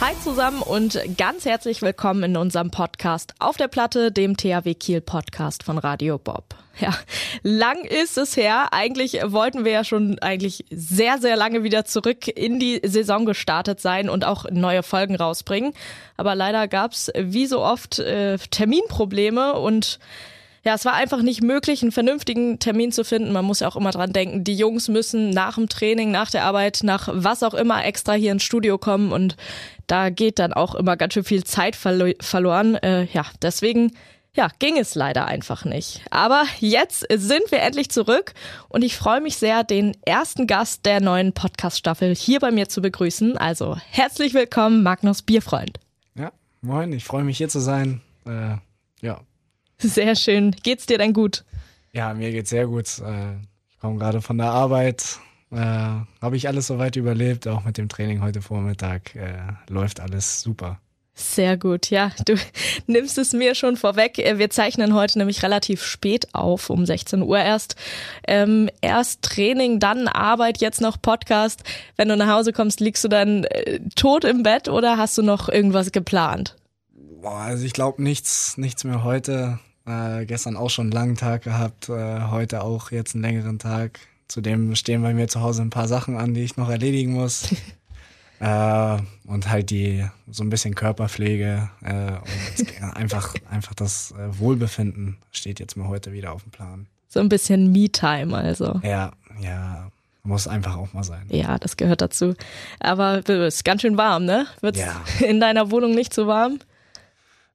Hi zusammen und ganz herzlich willkommen in unserem Podcast auf der Platte, dem THW Kiel Podcast von Radio Bob. Ja, lang ist es her. Eigentlich wollten wir ja schon eigentlich sehr, sehr lange wieder zurück in die Saison gestartet sein und auch neue Folgen rausbringen. Aber leider gab's wie so oft äh, Terminprobleme und ja, es war einfach nicht möglich, einen vernünftigen Termin zu finden. Man muss ja auch immer dran denken, die Jungs müssen nach dem Training, nach der Arbeit, nach was auch immer extra hier ins Studio kommen und da geht dann auch immer ganz schön viel Zeit verlo verloren. Äh, ja, deswegen ja, ging es leider einfach nicht. Aber jetzt sind wir endlich zurück und ich freue mich sehr, den ersten Gast der neuen Podcast-Staffel hier bei mir zu begrüßen. Also herzlich willkommen, Magnus Bierfreund. Ja, moin, ich freue mich hier zu sein. Äh, ja, sehr schön. Geht's dir denn gut? Ja, mir geht's sehr gut. Äh, ich komme gerade von der Arbeit. Äh, Habe ich alles soweit überlebt, auch mit dem Training heute Vormittag. Äh, läuft alles super. Sehr gut, ja. Du nimmst es mir schon vorweg. Äh, wir zeichnen heute nämlich relativ spät auf, um 16 Uhr erst. Ähm, erst Training, dann Arbeit, jetzt noch Podcast. Wenn du nach Hause kommst, liegst du dann äh, tot im Bett oder hast du noch irgendwas geplant? Boah, also ich glaube nichts, nichts mehr heute. Äh, gestern auch schon einen langen Tag gehabt, äh, heute auch jetzt einen längeren Tag. Zudem stehen bei mir zu Hause ein paar Sachen an, die ich noch erledigen muss. äh, und halt die so ein bisschen Körperpflege äh, und einfach, einfach das äh, Wohlbefinden steht jetzt mal heute wieder auf dem Plan. So ein bisschen Me-Time also. Ja, ja. Muss einfach auch mal sein. Ja, das gehört dazu. Aber es ist ganz schön warm, ne? Wird's ja. in deiner Wohnung nicht so warm?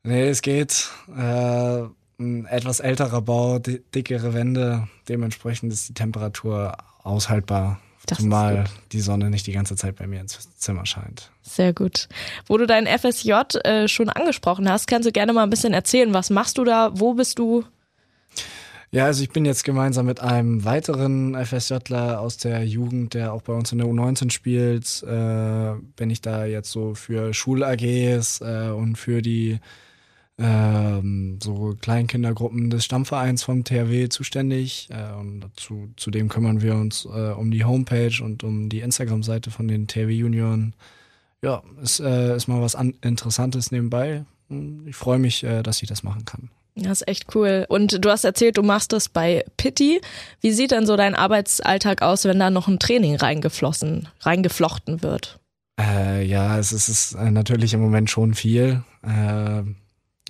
Nee, es geht. Äh, ein etwas älterer Bau, dickere Wände, dementsprechend ist die Temperatur aushaltbar. Das zumal die Sonne nicht die ganze Zeit bei mir ins Zimmer scheint. Sehr gut. Wo du dein FSJ äh, schon angesprochen hast, kannst du gerne mal ein bisschen erzählen. Was machst du da? Wo bist du? Ja, also ich bin jetzt gemeinsam mit einem weiteren FSJler aus der Jugend, der auch bei uns in der U19 spielt, äh, bin ich da jetzt so für Schul-AGs äh, und für die ähm, so Kleinkindergruppen des Stammvereins vom THW zuständig. Äh, und dazu, zudem kümmern wir uns äh, um die Homepage und um die Instagram-Seite von den THW Junioren. Ja, ist, äh, ist mal was an Interessantes nebenbei. Ich freue mich, äh, dass ich das machen kann. Das ist echt cool. Und du hast erzählt, du machst das bei Pitti. Wie sieht denn so dein Arbeitsalltag aus, wenn da noch ein Training reingeflossen, reingeflochten wird? Äh, ja, es ist, es ist äh, natürlich im Moment schon viel. Äh,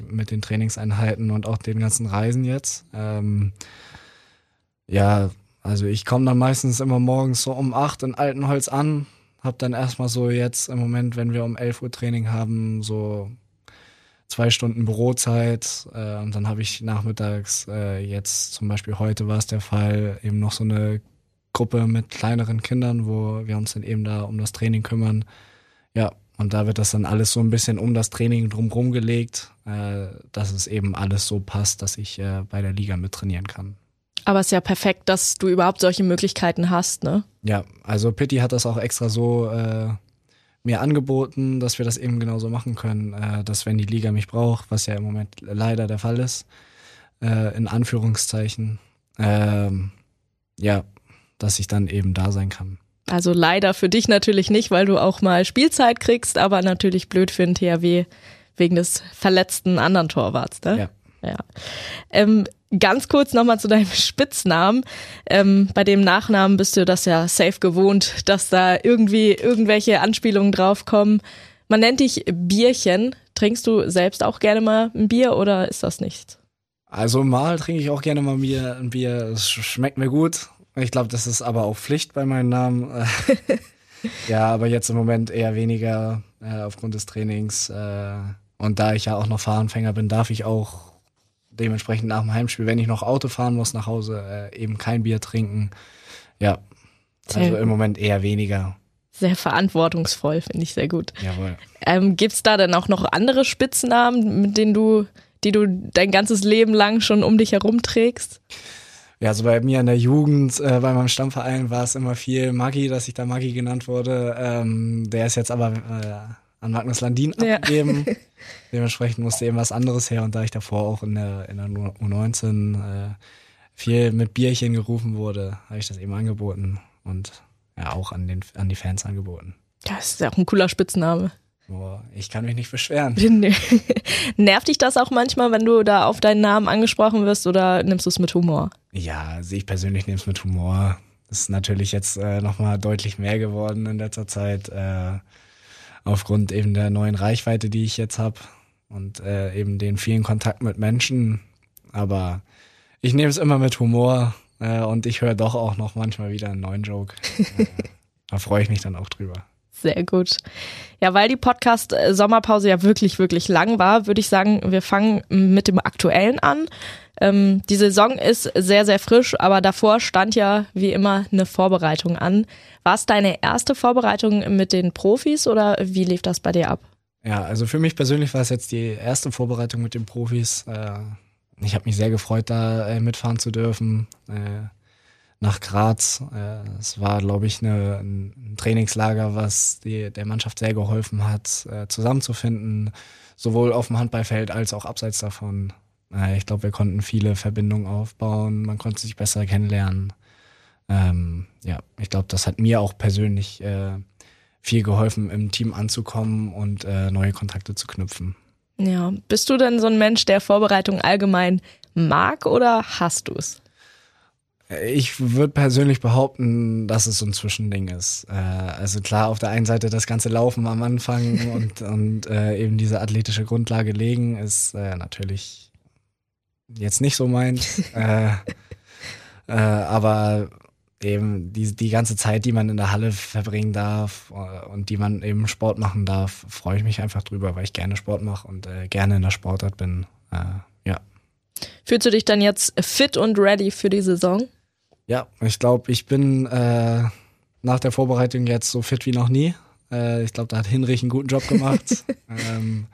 mit den Trainingseinheiten und auch den ganzen Reisen jetzt. Ähm, ja, also ich komme dann meistens immer morgens so um acht in Altenholz an, hab dann erstmal so jetzt im Moment, wenn wir um 11 Uhr Training haben, so zwei Stunden Bürozeit äh, und dann habe ich nachmittags, äh, jetzt zum Beispiel heute war es der Fall, eben noch so eine Gruppe mit kleineren Kindern, wo wir uns dann eben da um das Training kümmern. Ja, und da wird das dann alles so ein bisschen um das Training drumherum gelegt, äh, dass es eben alles so passt, dass ich äh, bei der Liga mit trainieren kann. Aber es ist ja perfekt, dass du überhaupt solche Möglichkeiten hast, ne? Ja, also Pitti hat das auch extra so äh, mir angeboten, dass wir das eben genauso machen können, äh, dass wenn die Liga mich braucht, was ja im Moment leider der Fall ist, äh, in Anführungszeichen, äh, ja, dass ich dann eben da sein kann. Also leider für dich natürlich nicht, weil du auch mal Spielzeit kriegst, aber natürlich blöd für den THW wegen des verletzten anderen Torwarts, ne? Ja. Ja. Ähm, ganz kurz nochmal zu deinem Spitznamen. Ähm, bei dem Nachnamen bist du das ja safe gewohnt, dass da irgendwie irgendwelche Anspielungen draufkommen. Man nennt dich Bierchen. Trinkst du selbst auch gerne mal ein Bier oder ist das nichts? Also mal trinke ich auch gerne mal Bier. Ein Bier, es schmeckt mir gut. Ich glaube, das ist aber auch Pflicht bei meinem Namen. ja, aber jetzt im Moment eher weniger äh, aufgrund des Trainings. Äh, und da ich ja auch noch Fahranfänger bin, darf ich auch dementsprechend nach dem Heimspiel, wenn ich noch Auto fahren muss nach Hause, äh, eben kein Bier trinken. Ja, also im Moment eher weniger. Sehr verantwortungsvoll, finde ich sehr gut. Jawohl. Ähm, Gibt es da denn auch noch andere Spitznamen, mit denen du, die du dein ganzes Leben lang schon um dich herum trägst? Ja, also bei mir in der Jugend, äh, bei meinem Stammverein war es immer viel Maggi, dass ich da Maggi genannt wurde. Ähm, der ist jetzt aber äh, an Magnus Landin Ja. abgegeben. Dementsprechend musste eben was anderes her und da ich davor auch in der, in der U19 äh, viel mit Bierchen gerufen wurde, habe ich das eben angeboten und ja auch an, den, an die Fans angeboten. Das ist ja auch ein cooler Spitzname. Boah, ich kann mich nicht beschweren. Nervt dich das auch manchmal, wenn du da auf deinen Namen angesprochen wirst oder nimmst du es mit Humor? Ja, also ich persönlich nehme es mit Humor. Das ist natürlich jetzt äh, nochmal deutlich mehr geworden in letzter Zeit, äh, aufgrund eben der neuen Reichweite, die ich jetzt habe und äh, eben den vielen Kontakt mit Menschen. Aber ich nehme es immer mit Humor äh, und ich höre doch auch noch manchmal wieder einen neuen Joke. äh, da freue ich mich dann auch drüber. Sehr gut. Ja, weil die Podcast-Sommerpause ja wirklich, wirklich lang war, würde ich sagen, wir fangen mit dem Aktuellen an. Ähm, die Saison ist sehr, sehr frisch, aber davor stand ja wie immer eine Vorbereitung an. War es deine erste Vorbereitung mit den Profis oder wie lief das bei dir ab? Ja, also für mich persönlich war es jetzt die erste Vorbereitung mit den Profis. Äh, ich habe mich sehr gefreut, da äh, mitfahren zu dürfen. Äh, nach Graz. Es war, glaube ich, eine, ein Trainingslager, was die, der Mannschaft sehr geholfen hat, zusammenzufinden, sowohl auf dem Handballfeld als auch abseits davon. Äh, Ich glaube, wir konnten viele Verbindungen aufbauen, man konnte sich besser kennenlernen. Ähm, ja, ich glaube, das hat mir auch persönlich äh, viel geholfen, im Team anzukommen und äh, neue Kontakte zu knüpfen. Ja, bist du denn so ein Mensch, der Vorbereitung allgemein mag oder hast du es? Ich würde persönlich behaupten, dass es so ein Zwischending ist. Äh, also klar, auf der einen Seite das ganze Laufen am Anfang und, und äh, eben diese athletische Grundlage legen ist äh, natürlich jetzt nicht so meins. äh, äh, aber eben die, die ganze Zeit, die man in der Halle verbringen darf äh, und die man eben Sport machen darf, freue ich mich einfach drüber, weil ich gerne Sport mache und äh, gerne in der Sportart bin. Äh, ja. Fühlst du dich dann jetzt fit und ready für die Saison? Ja, ich glaube, ich bin äh, nach der Vorbereitung jetzt so fit wie noch nie. Ich glaube, da hat Hinrich einen guten Job gemacht. ähm,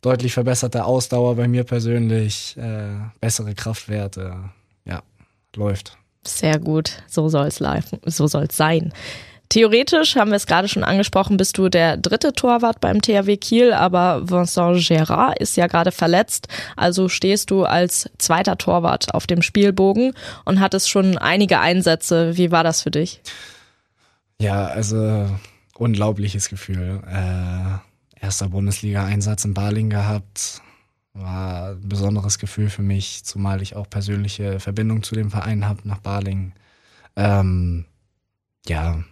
deutlich verbesserte Ausdauer bei mir persönlich, äh, bessere Kraftwerte. Ja, läuft. Sehr gut, so soll es so soll's sein. Theoretisch, haben wir es gerade schon angesprochen, bist du der dritte Torwart beim THW Kiel, aber Vincent Gérard ist ja gerade verletzt, also stehst du als zweiter Torwart auf dem Spielbogen und hattest schon einige Einsätze. Wie war das für dich? Ja, also unglaubliches Gefühl. Äh, erster Bundesliga-Einsatz in Baling gehabt. War ein besonderes Gefühl für mich, zumal ich auch persönliche Verbindung zu dem Verein habe nach Baling. Ähm, ja,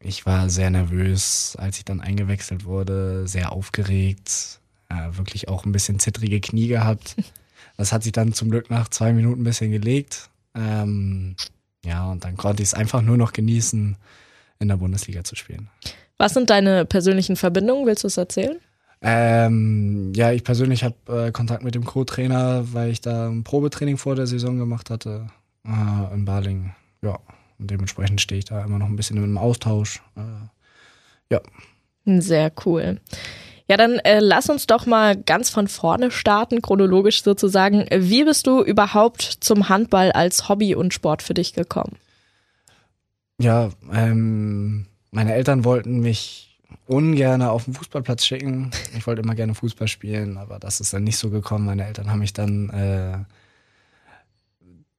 ich war sehr nervös, als ich dann eingewechselt wurde, sehr aufgeregt, äh, wirklich auch ein bisschen zittrige Knie gehabt. Das hat sich dann zum Glück nach zwei Minuten ein bisschen gelegt. Ähm, ja, und dann konnte ich es einfach nur noch genießen, in der Bundesliga zu spielen. Was sind deine persönlichen Verbindungen? Willst du es erzählen? Ähm, ja, ich persönlich habe äh, Kontakt mit dem Co-Trainer, weil ich da ein Probetraining vor der Saison gemacht hatte äh, in Baling. Ja, und dementsprechend stehe ich da immer noch ein bisschen im Austausch. Äh, ja. Sehr cool. Ja, dann äh, lass uns doch mal ganz von vorne starten, chronologisch sozusagen. Wie bist du überhaupt zum Handball als Hobby und Sport für dich gekommen? Ja, ähm, meine Eltern wollten mich ungern auf den Fußballplatz schicken. Ich wollte immer gerne Fußball spielen, aber das ist dann nicht so gekommen. Meine Eltern haben mich dann äh,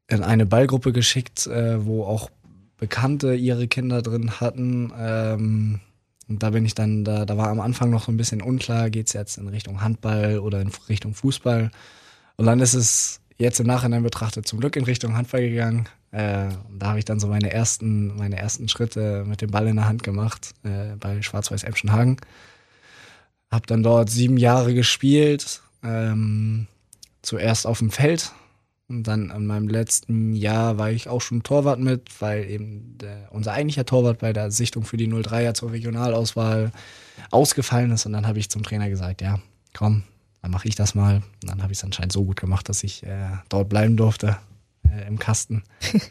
in eine Ballgruppe geschickt, äh, wo auch Bekannte ihre Kinder drin hatten. Ähm, und da bin ich dann, da, da war am Anfang noch so ein bisschen unklar, geht's jetzt in Richtung Handball oder in Richtung Fußball. Und dann ist es jetzt im Nachhinein betrachtet zum Glück in Richtung Handball gegangen. Äh, da habe ich dann so meine ersten, meine ersten Schritte mit dem Ball in der Hand gemacht äh, bei Schwarz-Weiß Emschenhagen. Hab dann dort sieben Jahre gespielt, ähm, zuerst auf dem Feld und dann in meinem letzten Jahr war ich auch schon Torwart mit, weil eben der, unser eigentlicher Torwart bei der Sichtung für die 03er zur Regionalauswahl ausgefallen ist. Und dann habe ich zum Trainer gesagt, ja, komm, dann mache ich das mal. Und dann habe ich es anscheinend so gut gemacht, dass ich äh, dort bleiben durfte äh, im Kasten.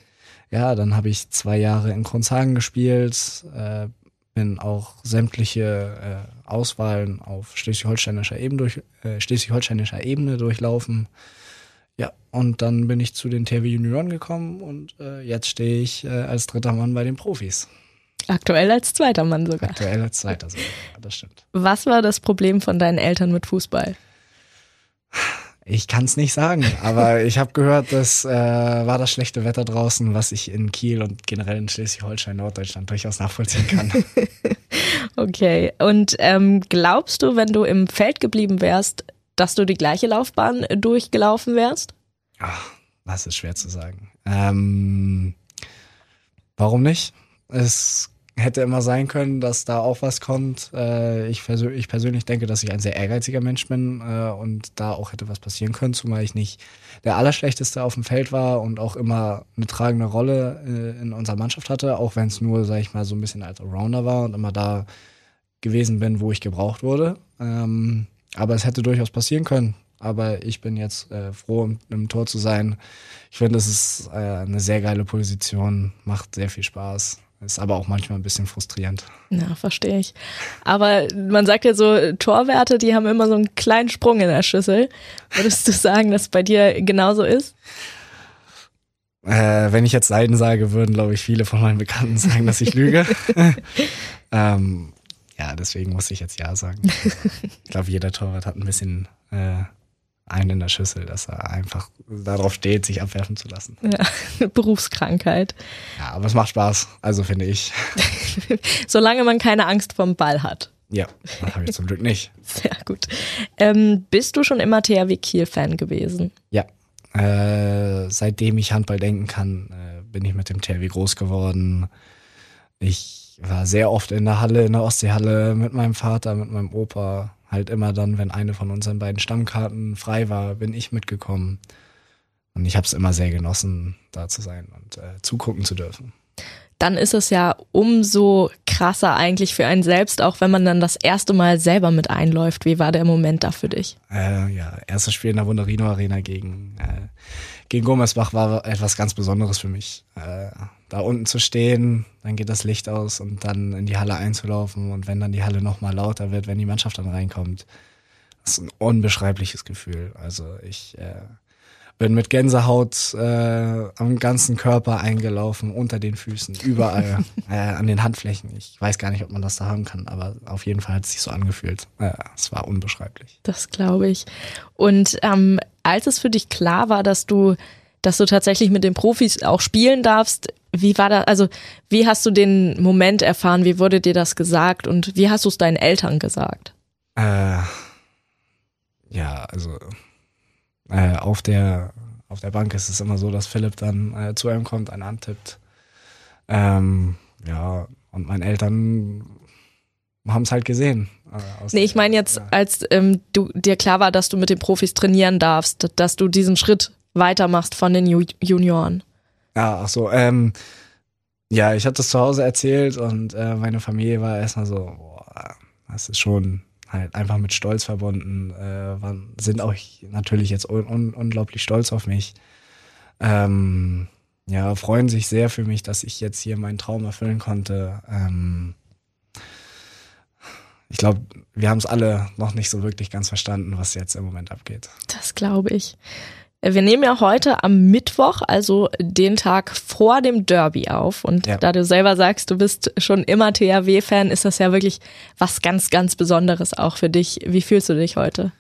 ja, dann habe ich zwei Jahre in Kronzhagen gespielt, äh, bin auch sämtliche äh, Auswahlen auf schleswig-holsteinischer Ebene, durch, äh, schleswig-holsteinischer Ebene durchlaufen. Ja, und dann bin ich zu den THW Junioren gekommen und äh, jetzt stehe ich äh, als dritter Mann bei den Profis. Aktuell als zweiter Mann sogar. Aktuell als zweiter sogar, das stimmt. Was war das Problem von deinen Eltern mit Fußball? Ich kann es nicht sagen, aber ich habe gehört, das äh, war das schlechte Wetter draußen, was ich in Kiel und generell in Schleswig-Holstein, Norddeutschland durchaus nachvollziehen kann. okay, und ähm, glaubst du, wenn du im Feld geblieben wärst, dass du die gleiche Laufbahn durchgelaufen wärst? Ach, das ist schwer zu sagen. Ähm, warum nicht? Es hätte immer sein können, dass da auch was kommt. Äh, ich, persö ich, persönlich denke, dass ich ein sehr ehrgeiziger Mensch bin äh, und da auch hätte was passieren können, zumal ich nicht der Allerschlechteste auf dem Feld war und auch immer eine tragende Rolle äh, in unserer Mannschaft hatte, auch wenn es nur, sag ich mal, so ein bisschen als Allrounder war und immer da gewesen bin, wo ich gebraucht wurde. Ähm, aber es hätte durchaus passieren können. Aber ich bin jetzt froh, im, Tor zu sein. Ich finde, es ist eine sehr geile Position, macht sehr viel Spaß. Ist aber auch manchmal ein bisschen frustrierend. Ja, verstehe ich. Aber man sagt ja so, Torwerte, die haben immer so einen kleinen Sprung in der Schüssel. Würdest du sagen, dass es bei dir genauso ist? Äh, wenn ich jetzt Seiden sage, würden, glaube ich, viele von meinen Bekannten sagen, dass ich lüge. ähm, ja, deswegen muss ich jetzt Ja sagen. Ich glaube, jeder Torwart hat ein bisschen äh, einen in der Schüssel, dass er einfach darauf steht, sich abwerfen zu lassen. Ja, Berufskrankheit. Ja, aber es macht Spaß, also finde ich. Solange man keine Angst vom Ball hat. Ja, das habe ich zum Glück nicht. Sehr gut. Ähm, bist du schon immer THW Kiel-Fan gewesen? Ja. Äh, seitdem ich Handball denken kann, äh, bin ich mit dem THW groß geworden. Ich war sehr oft in der Halle, in der Ostseehalle mit meinem Vater, mit meinem Opa halt immer dann, wenn eine von unseren beiden Stammkarten frei war, bin ich mitgekommen. Und ich habe es immer sehr genossen, da zu sein und äh, zugucken zu dürfen. Dann ist es ja umso krasser eigentlich für einen selbst, auch wenn man dann das erste Mal selber mit einläuft. Wie war der Moment da für dich? Äh, ja, erstes Spiel in der Wunderino Arena gegen, äh, gegen Gommersbach war etwas ganz Besonderes für mich. Äh, da unten zu stehen, dann geht das Licht aus und dann in die Halle einzulaufen und wenn dann die Halle nochmal lauter wird, wenn die Mannschaft dann reinkommt, das ist ein unbeschreibliches Gefühl. Also ich äh, bin mit Gänsehaut äh, am ganzen Körper eingelaufen, unter den Füßen, überall, äh, an den Handflächen. Ich weiß gar nicht, ob man das da haben kann, aber auf jeden Fall hat es sich so angefühlt. Äh, es war unbeschreiblich. Das glaube ich. Und ähm, als es für dich klar war, dass du, dass du tatsächlich mit den Profis auch spielen darfst, wie war da, also wie hast du den Moment erfahren? Wie wurde dir das gesagt und wie hast du es deinen Eltern gesagt? Äh, ja, also äh, auf der auf der Bank ist es immer so, dass Philipp dann äh, zu einem kommt, einen antippt. Ähm, ja, und meine Eltern haben es halt gesehen. Äh, nee, ich meine jetzt, als ähm, du dir klar war, dass du mit den Profis trainieren darfst, dass du diesen Schritt weitermachst von den Ju Junioren. Ja, ach so, ähm, ja, ich hatte es zu Hause erzählt und äh, meine Familie war erstmal so, boah, das ist schon halt einfach mit Stolz verbunden, äh, sind auch natürlich jetzt un un unglaublich stolz auf mich. Ähm, ja, freuen sich sehr für mich, dass ich jetzt hier meinen Traum erfüllen konnte. Ähm, ich glaube, wir haben es alle noch nicht so wirklich ganz verstanden, was jetzt im Moment abgeht. Das glaube ich. Wir nehmen ja heute am Mittwoch, also den Tag vor dem Derby auf. Und ja. da du selber sagst, du bist schon immer THW-Fan, ist das ja wirklich was ganz, ganz Besonderes auch für dich. Wie fühlst du dich heute?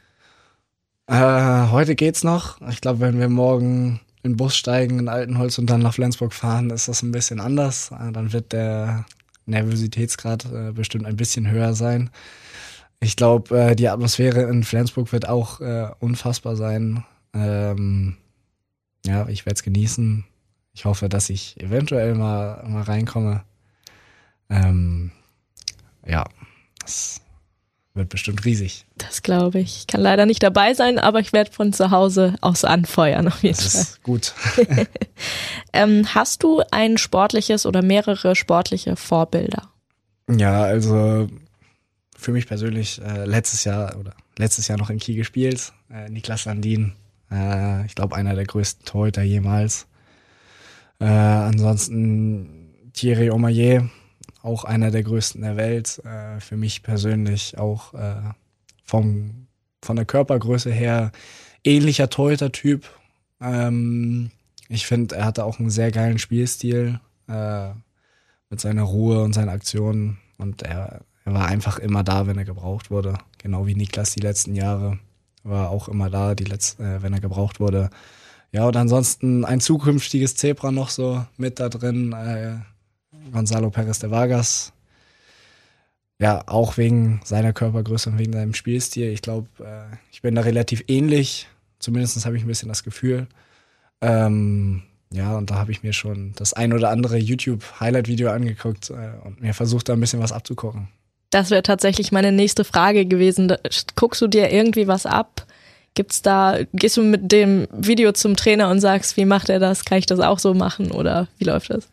Äh, heute geht's noch. Ich glaube, wenn wir morgen in den Bus steigen in Altenholz und dann nach Flensburg fahren, ist das ein bisschen anders. Äh, dann wird der Nervositätsgrad äh, bestimmt ein bisschen höher sein. Ich glaube, äh, die Atmosphäre in Flensburg wird auch äh, unfassbar sein. Ähm, ja, ich werde es genießen. Ich hoffe, dass ich eventuell mal, mal reinkomme. Ähm, ja, das wird bestimmt riesig. Das glaube ich. Ich kann leider nicht dabei sein, aber ich werde von zu Hause aus anfeuern auf jeden das Fall. Ist gut. ähm, hast du ein sportliches oder mehrere sportliche Vorbilder? Ja, also für mich persönlich äh, letztes Jahr oder letztes Jahr noch in Kiel gespielt. Äh, Niklas Landin äh, ich glaube, einer der größten Torhüter jemals. Äh, ansonsten Thierry Omayer, auch einer der größten der Welt. Äh, für mich persönlich auch äh, vom, von der Körpergröße her ähnlicher Torhüter-Typ. Ähm, ich finde, er hatte auch einen sehr geilen Spielstil. Äh, mit seiner Ruhe und seinen Aktionen. Und er, er war einfach immer da, wenn er gebraucht wurde. Genau wie Niklas die letzten Jahre. War auch immer da, die letzten, äh, wenn er gebraucht wurde. Ja, und ansonsten ein zukünftiges Zebra noch so mit da drin. Äh, Gonzalo Perez de Vargas. Ja, auch wegen seiner Körpergröße und wegen seinem Spielstil. Ich glaube, äh, ich bin da relativ ähnlich. Zumindest habe ich ein bisschen das Gefühl. Ähm, ja, und da habe ich mir schon das ein oder andere YouTube-Highlight-Video angeguckt äh, und mir versucht, da ein bisschen was abzugucken. Das wäre tatsächlich meine nächste Frage gewesen. Guckst du dir irgendwie was ab? Gibt's da, gehst du mit dem Video zum Trainer und sagst, wie macht er das? Kann ich das auch so machen oder wie läuft das?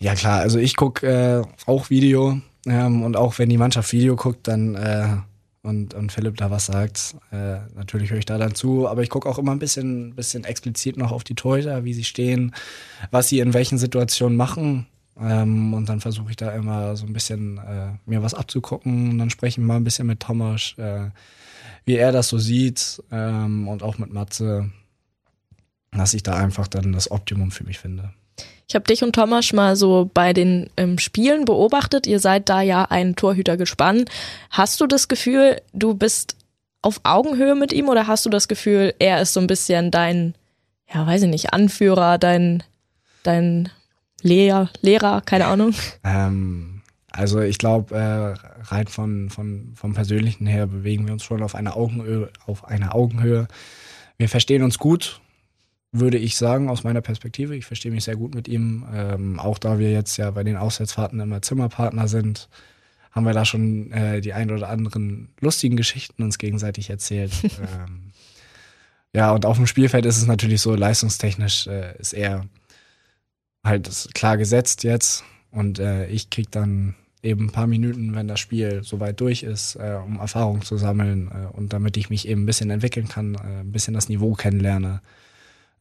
Ja klar, also ich gucke äh, auch Video ähm, und auch wenn die Mannschaft Video guckt, dann äh, und, und Philipp da was sagt, äh, natürlich höre ich da dann zu, aber ich gucke auch immer ein bisschen, bisschen explizit noch auf die Torhüter, wie sie stehen, was sie in welchen Situationen machen. Ähm, und dann versuche ich da immer so ein bisschen äh, mir was abzugucken und dann spreche ich mal ein bisschen mit Thomas, äh, wie er das so sieht ähm, und auch mit Matze, dass ich da einfach dann das Optimum für mich finde. Ich habe dich und Thomas mal so bei den ähm, Spielen beobachtet. Ihr seid da ja ein Torhüter gespannt. Hast du das Gefühl, du bist auf Augenhöhe mit ihm oder hast du das Gefühl, er ist so ein bisschen dein, ja, weiß ich nicht, Anführer, dein, dein Lehrer, Lehrer, keine Ahnung? Ähm, also ich glaube, äh, rein von, von, vom Persönlichen her bewegen wir uns schon auf einer Augenhöhe, auf einer Augenhöhe. Wir verstehen uns gut, würde ich sagen, aus meiner Perspektive. Ich verstehe mich sehr gut mit ihm. Ähm, auch da wir jetzt ja bei den Auswärtsfahrten immer Zimmerpartner sind, haben wir da schon äh, die ein oder anderen lustigen Geschichten uns gegenseitig erzählt. ähm, ja, und auf dem Spielfeld ist es natürlich so, leistungstechnisch äh, ist er halt klar gesetzt jetzt. Und äh, ich krieg dann eben ein paar Minuten, wenn das Spiel soweit durch ist, äh, um Erfahrung zu sammeln äh, und damit ich mich eben ein bisschen entwickeln kann, äh, ein bisschen das Niveau kennenlerne.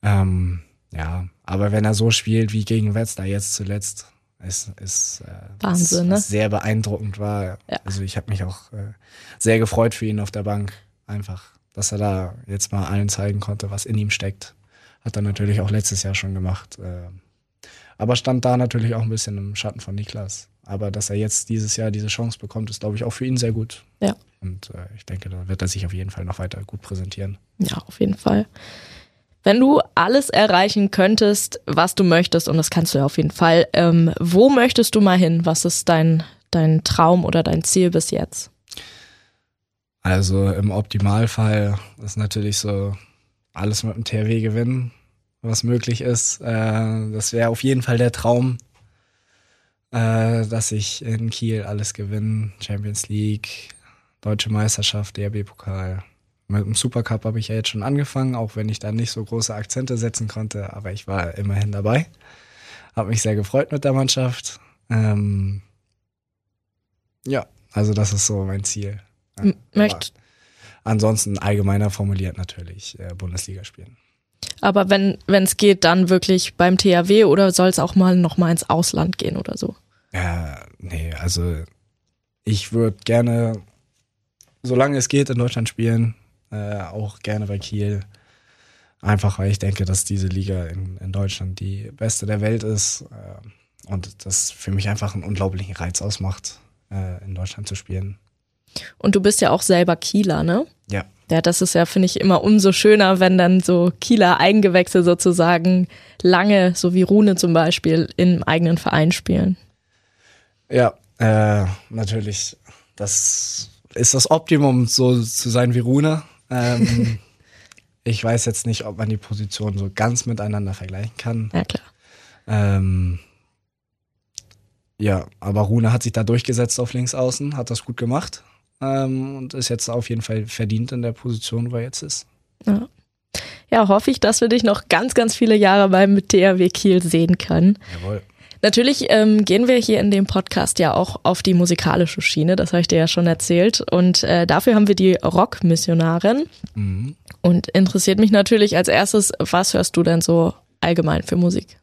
Ähm, ja, aber wenn er so spielt wie gegen Wetzlar jetzt zuletzt, ist, ist äh, Wahnsinn, ne? sehr beeindruckend war. Ja. Also ich habe mich auch äh, sehr gefreut für ihn auf der Bank. Einfach, dass er da jetzt mal allen zeigen konnte, was in ihm steckt. Hat er natürlich auch letztes Jahr schon gemacht. Aber stand da natürlich auch ein bisschen im Schatten von Niklas. Aber dass er jetzt dieses Jahr diese Chance bekommt, ist, glaube ich, auch für ihn sehr gut. Ja. Und äh, ich denke, da wird er sich auf jeden Fall noch weiter gut präsentieren. Ja, auf jeden Fall. Wenn du alles erreichen könntest, was du möchtest, und das kannst du ja auf jeden Fall, ähm, wo möchtest du mal hin? Was ist dein, dein Traum oder dein Ziel bis jetzt? Also im Optimalfall ist natürlich so alles mit dem THW gewinnen, was möglich ist. Äh, das wäre auf jeden Fall der Traum, äh, dass ich in Kiel alles gewinne. Champions League, Deutsche Meisterschaft, DRB-Pokal. Mit dem Supercup habe ich ja jetzt schon angefangen, auch wenn ich da nicht so große Akzente setzen konnte, aber ich war immerhin dabei. Habe mich sehr gefreut mit der Mannschaft. Ähm, ja, also das ist so mein Ziel. Ja, Möcht ansonsten allgemeiner formuliert natürlich äh, Bundesliga spielen. Aber wenn es geht, dann wirklich beim THW oder soll es auch mal noch mal ins Ausland gehen oder so? Ja, nee, also ich würde gerne, solange es geht, in Deutschland spielen äh, auch gerne bei Kiel. Einfach weil ich denke, dass diese Liga in, in Deutschland die beste der Welt ist äh, und das für mich einfach einen unglaublichen Reiz ausmacht, äh, in Deutschland zu spielen. Und du bist ja auch selber Kieler, ne? Ja. Ja, das ist ja, finde ich, immer umso schöner, wenn dann so Kieler Eigengewächse sozusagen lange, so wie Rune zum Beispiel, im eigenen Verein spielen. Ja, äh, natürlich. Das ist das Optimum, so zu sein wie Rune. Ähm, ich weiß jetzt nicht, ob man die Positionen so ganz miteinander vergleichen kann. Ja, klar. Ähm, ja, aber Rune hat sich da durchgesetzt auf links außen, hat das gut gemacht ähm, und ist jetzt auf jeden Fall verdient in der Position, wo er jetzt ist. Ja. ja, hoffe ich, dass wir dich noch ganz, ganz viele Jahre beim THW Kiel sehen können. Jawohl. Natürlich ähm, gehen wir hier in dem Podcast ja auch auf die musikalische Schiene, das habe ich dir ja schon erzählt. Und äh, dafür haben wir die Rockmissionarin. Mhm. Und interessiert mich natürlich als erstes, was hörst du denn so allgemein für Musik?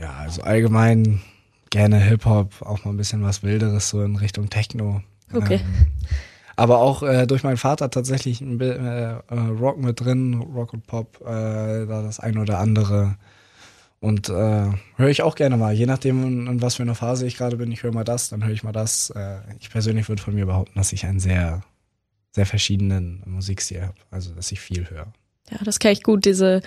Ja, also allgemein gerne Hip-Hop, auch mal ein bisschen was Wilderes, so in Richtung Techno. Okay. Ähm, aber auch äh, durch meinen Vater tatsächlich ein äh, Rock mit drin, Rock und Pop, äh, da das ein oder andere. Und äh, höre ich auch gerne mal, je nachdem, in, was für einer Phase ich gerade bin. Ich höre mal das, dann höre ich mal das. Äh, ich persönlich würde von mir behaupten, dass ich einen sehr, sehr verschiedenen Musikstil habe. Also, dass ich viel höre. Ja, das kenne ich gut, diese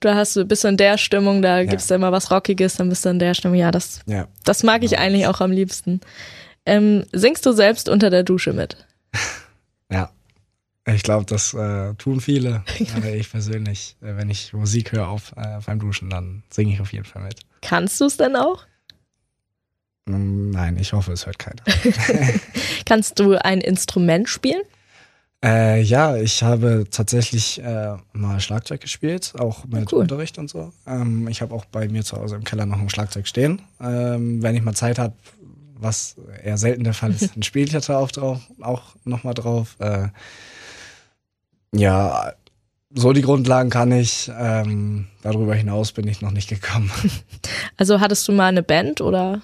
du hast, bist du in der Stimmung, da ja. gibst du immer was Rockiges, dann bist du in der Stimmung. Ja, das, ja. das mag ich eigentlich auch am liebsten. Ähm, singst du selbst unter der Dusche mit? Ja. Ich glaube, das äh, tun viele. äh, ich persönlich, äh, wenn ich Musik höre auf, äh, beim Duschen, dann singe ich auf jeden Fall mit. Kannst du es denn auch? Mm, nein, ich hoffe, es hört keiner. Kannst du ein Instrument spielen? Äh, ja, ich habe tatsächlich äh, mal Schlagzeug gespielt, auch mit cool. Unterricht und so. Ähm, ich habe auch bei mir zu Hause im Keller noch ein Schlagzeug stehen. Ähm, wenn ich mal Zeit habe, was eher selten der Fall ist, ich da auch, drauf, auch nochmal drauf. Äh, ja, so die Grundlagen kann ich. Ähm, darüber hinaus bin ich noch nicht gekommen. Also hattest du mal eine Band oder?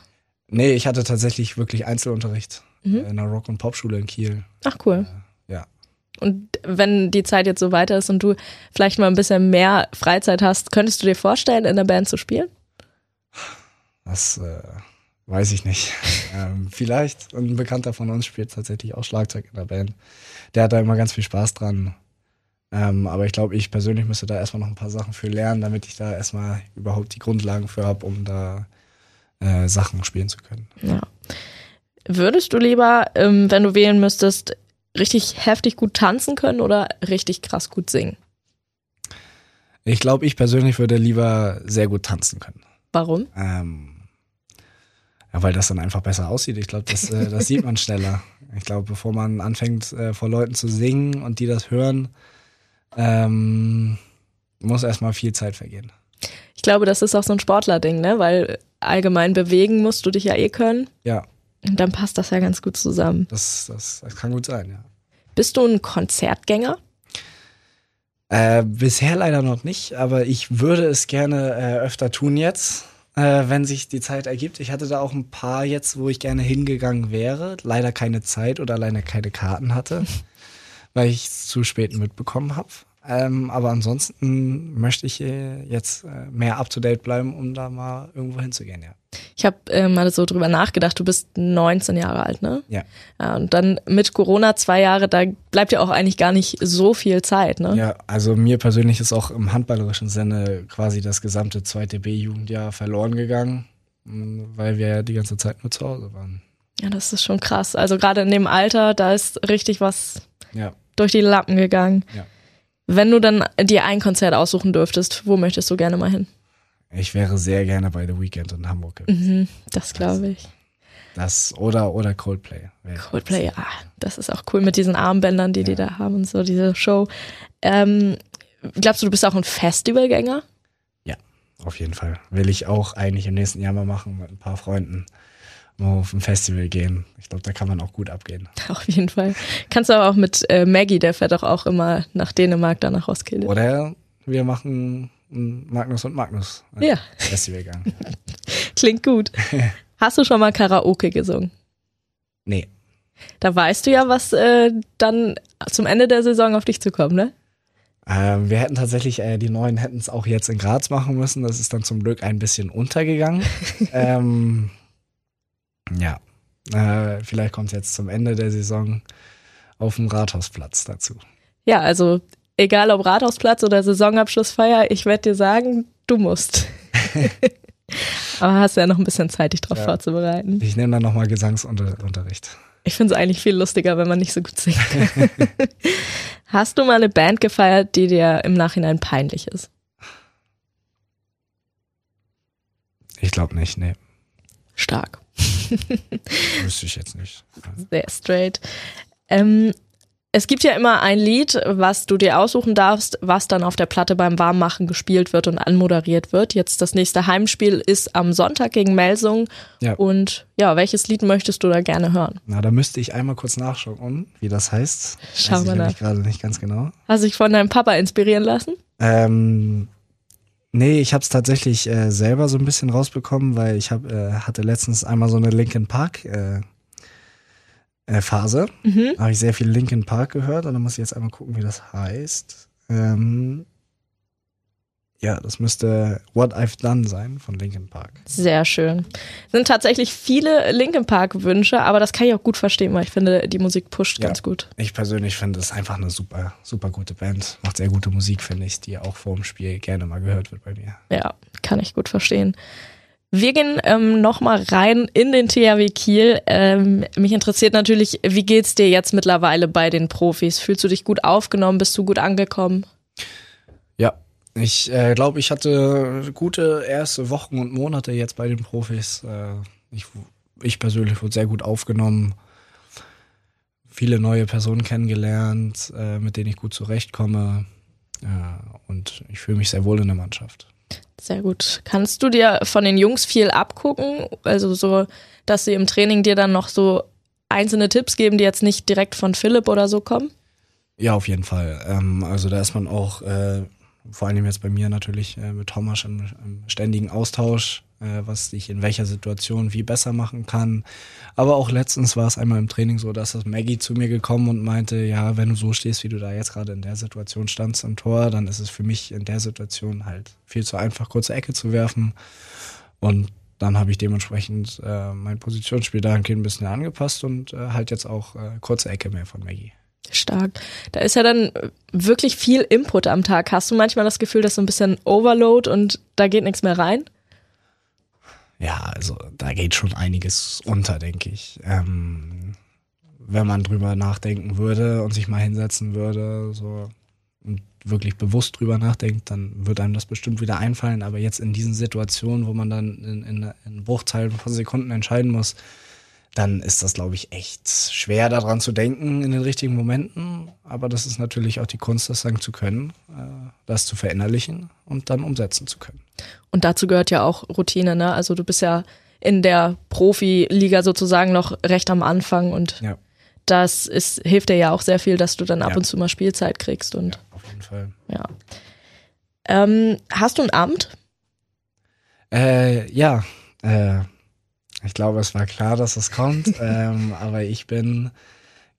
Nee, ich hatte tatsächlich wirklich Einzelunterricht mhm. in einer Rock- und Popschule in Kiel. Ach cool. Äh, ja. Und wenn die Zeit jetzt so weiter ist und du vielleicht mal ein bisschen mehr Freizeit hast, könntest du dir vorstellen, in der Band zu spielen? Das äh, weiß ich nicht. ähm, vielleicht. Ein Bekannter von uns spielt tatsächlich auch Schlagzeug in der Band. Der hat da immer ganz viel Spaß dran. Ähm, aber ich glaube, ich persönlich müsste da erstmal noch ein paar Sachen für lernen, damit ich da erstmal überhaupt die Grundlagen für habe, um da äh, Sachen spielen zu können. Ja. Würdest du lieber, ähm, wenn du wählen müsstest, richtig heftig gut tanzen können oder richtig krass gut singen? Ich glaube, ich persönlich würde lieber sehr gut tanzen können. Warum? Ähm, ja, weil das dann einfach besser aussieht. Ich glaube, das, äh, das sieht man schneller. Ich glaube, bevor man anfängt, äh, vor Leuten zu singen und die das hören, ähm, muss erstmal viel Zeit vergehen. Ich glaube, das ist auch so ein Sportler-Ding, ne? Weil allgemein bewegen musst du dich ja eh können. Ja. Und dann passt das ja ganz gut zusammen. Das, das, das kann gut sein, ja. Bist du ein Konzertgänger? Äh, bisher leider noch nicht, aber ich würde es gerne äh, öfter tun jetzt, äh, wenn sich die Zeit ergibt. Ich hatte da auch ein paar jetzt, wo ich gerne hingegangen wäre, leider keine Zeit oder leider keine Karten hatte, weil ich es zu spät mitbekommen habe. Ähm, aber ansonsten möchte ich äh, jetzt äh, mehr up to date bleiben, um da mal irgendwo hinzugehen, ja. Ich habe äh, mal so drüber nachgedacht, du bist 19 Jahre alt, ne? Ja. ja. Und dann mit Corona zwei Jahre, da bleibt ja auch eigentlich gar nicht so viel Zeit, ne? Ja, also mir persönlich ist auch im handballerischen Sinne quasi das gesamte zweite B-Jugendjahr verloren gegangen, weil wir ja die ganze Zeit nur zu Hause waren. Ja, das ist schon krass. Also gerade in dem Alter, da ist richtig was ja. durch die Lappen gegangen. Ja. Wenn du dann dir ein Konzert aussuchen dürftest, wo möchtest du gerne mal hin? Ich wäre sehr gerne bei The Weeknd in Hamburg gewesen. Mhm, das glaube ich. Das oder oder Coldplay. Coldplay, ja, das ist auch cool mit diesen Armbändern, die ja. die da haben und so diese Show. Ähm, glaubst du, du bist auch ein Festivalgänger? Ja, auf jeden Fall. Will ich auch eigentlich im nächsten Jahr mal machen mit ein paar Freunden mal auf ein Festival gehen. Ich glaube, da kann man auch gut abgehen. Auf jeden Fall. Kannst du aber auch mit äh, Maggie, der fährt doch auch immer nach Dänemark, dann nach Roskilde. Oder wir machen Magnus und Magnus äh, ja. Festivalgang. Klingt gut. Hast du schon mal Karaoke gesungen? Nee. Da weißt du ja, was äh, dann zum Ende der Saison auf dich zukommt, ne? Ähm, wir hätten tatsächlich, äh, die Neuen hätten es auch jetzt in Graz machen müssen. Das ist dann zum Glück ein bisschen untergegangen. ähm, ja, äh, vielleicht kommt es jetzt zum Ende der Saison auf dem Rathausplatz dazu. Ja, also egal ob Rathausplatz oder Saisonabschlussfeier, ich werde dir sagen, du musst. Aber hast ja noch ein bisschen Zeit, dich darauf ja. vorzubereiten. Ich nehme dann nochmal Gesangsunterricht. Ich finde es eigentlich viel lustiger, wenn man nicht so gut singt. hast du mal eine Band gefeiert, die dir im Nachhinein peinlich ist? Ich glaube nicht, nee. Stark. Wüsste ich jetzt nicht. Sehr straight. Ähm, es gibt ja immer ein Lied, was du dir aussuchen darfst, was dann auf der Platte beim Warmmachen gespielt wird und anmoderiert wird. Jetzt das nächste Heimspiel ist am Sonntag gegen Melsung. Ja. Und ja, welches Lied möchtest du da gerne hören? Na, da müsste ich einmal kurz nachschauen, wie das heißt. Schau mal nach. gerade nicht ganz genau. Hast du dich von deinem Papa inspirieren lassen? Ähm, Nee, ich habe es tatsächlich äh, selber so ein bisschen rausbekommen, weil ich hab, äh, hatte letztens einmal so eine Linkin Park äh, Phase. Mhm. Habe ich sehr viel Linkin Park gehört und dann muss ich jetzt einmal gucken, wie das heißt. Ähm, Ja, das müsste What I've Done sein von Linkin Park. Sehr schön. Sind tatsächlich viele Linkin Park Wünsche, aber das kann ich auch gut verstehen, weil ich finde, die Musik pusht Ja. ganz gut. Ich persönlich finde es einfach eine super, super gute Band. Macht sehr gute Musik, finde ich, die auch vor dem Spiel gerne mal gehört wird bei mir. Ja, kann ich gut verstehen. Wir gehen ähm, nochmal rein in den THW Kiel. Ähm, mich interessiert natürlich, wie geht's dir jetzt mittlerweile bei den Profis? Fühlst du dich gut aufgenommen? Bist du gut angekommen? Ja, ich äh, glaube, ich hatte gute erste Wochen und Monate jetzt bei den Profis. Äh, ich, ich persönlich wurde sehr gut aufgenommen. Viele neue Personen kennengelernt, äh, mit denen ich gut zurechtkomme. Ja, und ich fühle mich sehr wohl in der Mannschaft. Sehr gut. Kannst du dir von den Jungs viel abgucken? Also so, dass sie im Training dir dann noch so einzelne Tipps geben, die jetzt nicht direkt von Philipp oder so kommen? Ja, auf jeden Fall. Ähm, also da ist man auch, äh, vor allem jetzt bei mir natürlich, äh, mit Thomas im, im ständigen Austausch, was ich in welcher Situation wie besser machen kann. Aber auch letztens war es einmal im Training so, dass das Maggie zu mir gekommen und meinte, ja, wenn du so stehst, wie du da jetzt gerade in der Situation standst am Tor, dann ist es für mich in der Situation halt viel zu einfach, kurze Ecke zu werfen. Und dann habe ich dementsprechend äh, mein Positionsspiel dahingehend ein bisschen angepasst und äh, halt jetzt auch äh, kurze Ecke mehr von Maggie. Stark. Da ist ja dann wirklich viel Input am Tag. Hast du manchmal das Gefühl, dass so ein bisschen Overload und da geht nichts mehr rein? Ja, also da geht schon einiges unter, denke ich. Ähm, wenn man drüber nachdenken würde und sich mal hinsetzen würde, so und wirklich bewusst drüber nachdenkt, dann wird einem das bestimmt wieder einfallen. Aber jetzt in diesen Situationen, wo man dann in, in, in Bruchteilen von Sekunden entscheiden muss, dann ist das, glaube ich, echt schwer daran zu denken in den richtigen Momenten. Aber das ist natürlich auch die Kunst, das sagen zu können, äh, das zu verinnerlichen und dann umsetzen zu können. Und dazu gehört ja auch Routine, ne? Also du bist ja in der Profiliga sozusagen noch recht am Anfang und Ja. das ist, hilft dir ja auch sehr viel, dass du dann ab Ja. und zu mal Spielzeit kriegst und Auf jeden Fall. ja. Ähm, hast du ein Amt? Äh, ja, äh, ich glaube, es war klar, dass es kommt, ähm, aber ich bin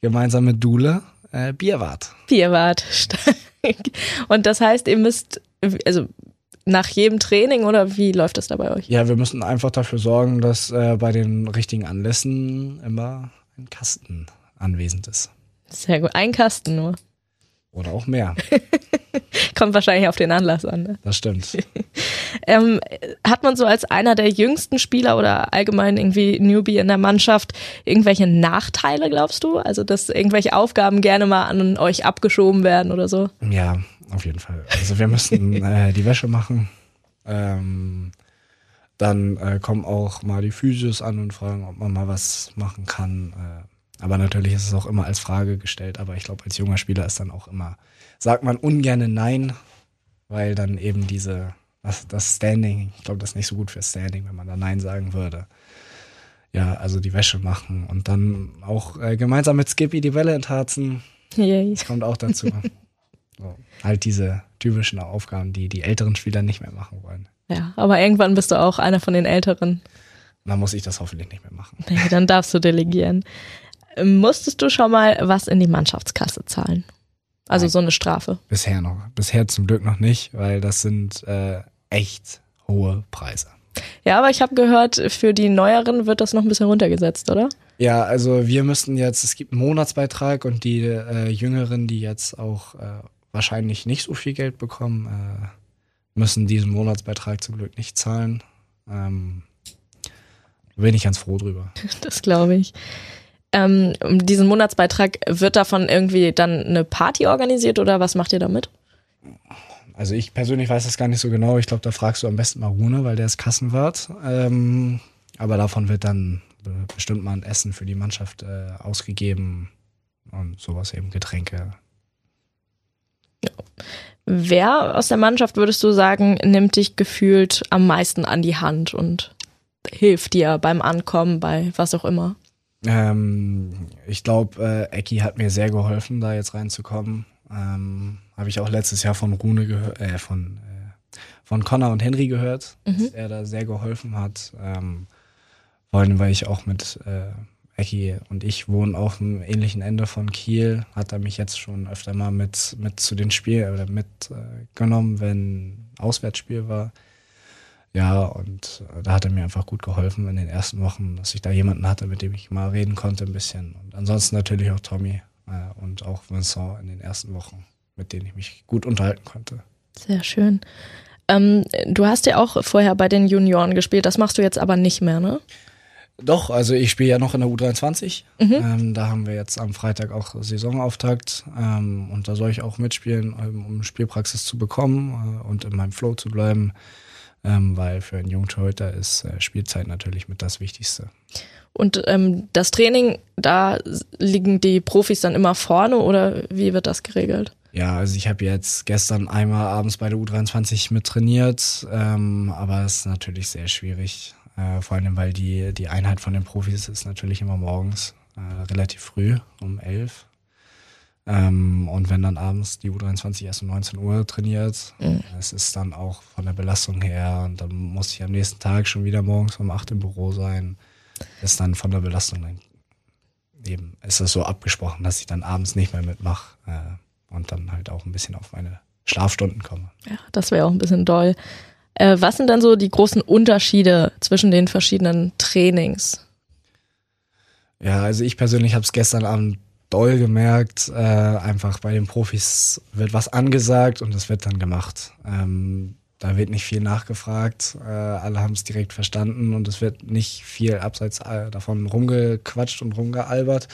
gemeinsam mit Dule äh, Bierwart. Bierwart. Stark. Und das heißt, ihr müsst, also nach jedem Training oder wie läuft das da bei euch? Ja, wir müssen einfach dafür sorgen, dass äh, bei den richtigen Anlässen immer ein Kasten anwesend ist. Sehr gut. Ein Kasten nur. Oder auch mehr. Kommt wahrscheinlich auf den Anlass an. Ne? Das stimmt. Ähm, hat man so als einer der jüngsten Spieler oder allgemein irgendwie Newbie in der Mannschaft irgendwelche Nachteile, glaubst du? Also, dass irgendwelche Aufgaben gerne mal an euch abgeschoben werden oder so? Ja, auf jeden Fall. Also wir müssen äh, die Wäsche machen. Ähm, dann äh, kommen auch mal die Physios an und fragen, ob man mal was machen kann. Äh, aber natürlich ist es auch immer als Frage gestellt. Aber ich glaube, als junger Spieler ist dann auch immer, sagt man ungerne Nein, weil dann eben diese, das, das Standing, ich glaube, das ist nicht so gut für Standing, wenn man da Nein sagen würde. Ja, also die Wäsche machen und dann auch äh, gemeinsam mit Skippy die Welle entharzen. Yay. Das kommt auch dazu. so, halt diese typischen Aufgaben, die die älteren Spieler nicht mehr machen wollen. Ja, aber irgendwann bist du auch einer von den Älteren. Dann muss ich das hoffentlich nicht mehr machen. Nee, dann darfst du delegieren. Ähm, Musstest du schon mal was in die Mannschaftskasse zahlen? Also Nein. so eine Strafe. Bisher noch. Bisher zum Glück noch nicht, weil das sind äh, echt hohe Preise. Ja, aber ich habe gehört, für die Neueren wird das noch ein bisschen runtergesetzt, oder? Ja, also wir müssten jetzt, es gibt einen Monatsbeitrag und die äh, Jüngeren, die jetzt auch äh, wahrscheinlich nicht so viel Geld bekommen, äh, müssen diesen Monatsbeitrag zum Glück nicht zahlen. Ähm, bin ich ganz froh drüber. Das glaube ich. Ähm, diesen Monatsbeitrag wird davon irgendwie dann eine Party organisiert oder was macht ihr damit? Also ich persönlich weiß das gar nicht so genau. Ich glaube, da fragst du am besten mal Rune, weil der ist Kassenwart. Ähm, aber davon wird dann be- bestimmt mal ein Essen für die Mannschaft äh, ausgegeben und sowas eben Getränke. Wer aus der Mannschaft würdest du sagen, nimmt dich gefühlt am meisten an die Hand und hilft dir beim Ankommen, bei was auch immer? Ähm, ich glaube, äh, Ecki hat mir sehr geholfen, da jetzt reinzukommen. Ähm, Habe ich auch letztes Jahr von Rune gehört, äh, von, äh, von Connor und Henry gehört, dass er da sehr geholfen hat. Ähm, vor allem, weil ich auch mit, äh, Ecki und ich wohnen auf dem ähnlichen Ende von Kiel, hat er mich jetzt schon öfter mal mit, mit zu den Spielen oder mitgenommen, äh, wenn Auswärtsspiel war. Ja, und äh, da hat er mir einfach gut geholfen in den ersten Wochen, dass ich da jemanden hatte, mit dem ich mal reden konnte ein bisschen. Und ansonsten natürlich auch Tommy äh, und auch Vincent in den ersten Wochen, mit denen ich mich gut unterhalten konnte. Sehr schön. Ähm, du hast ja auch vorher bei den Junioren gespielt, das machst du jetzt aber nicht mehr, ne? Doch, also ich spiele ja noch in der U23. Mhm. Ähm, da haben wir jetzt am Freitag auch Saisonauftakt ähm, und da soll ich auch mitspielen, ähm, um Spielpraxis zu bekommen äh, und in meinem Flow zu bleiben, ähm, weil für einen Jungtorhüter ist äh, Spielzeit natürlich mit das Wichtigste. Und ähm, das Training, da liegen die Profis dann immer vorne oder wie wird das geregelt? Ja, also ich habe jetzt gestern einmal abends bei der U23 mit trainiert, ähm, aber es ist natürlich sehr schwierig. Äh, vor allem, weil die, die Einheit von den Profis ist natürlich immer morgens, äh, relativ früh, um elf. Ähm, und wenn dann abends die U23 erst um 19 Uhr trainiert, mhm. es ist dann auch von der Belastung her und dann muss ich am nächsten Tag schon wieder morgens um 8 im Büro sein. Ist dann von der Belastung dann eben, ist es so abgesprochen, dass ich dann abends nicht mehr mitmache. Äh, und dann halt auch ein bisschen auf meine Schlafstunden komme. Ja, das wäre auch ein bisschen doll. Äh, was sind dann so die großen Unterschiede zwischen den verschiedenen Trainings? Ja, also ich persönlich habe es gestern Abend doll gemerkt. Äh, einfach bei den Profis wird was angesagt und es wird dann gemacht. Ähm, da wird nicht viel nachgefragt. Äh, alle haben es direkt verstanden und es wird nicht viel abseits äh, davon rumgequatscht und rumgealbert,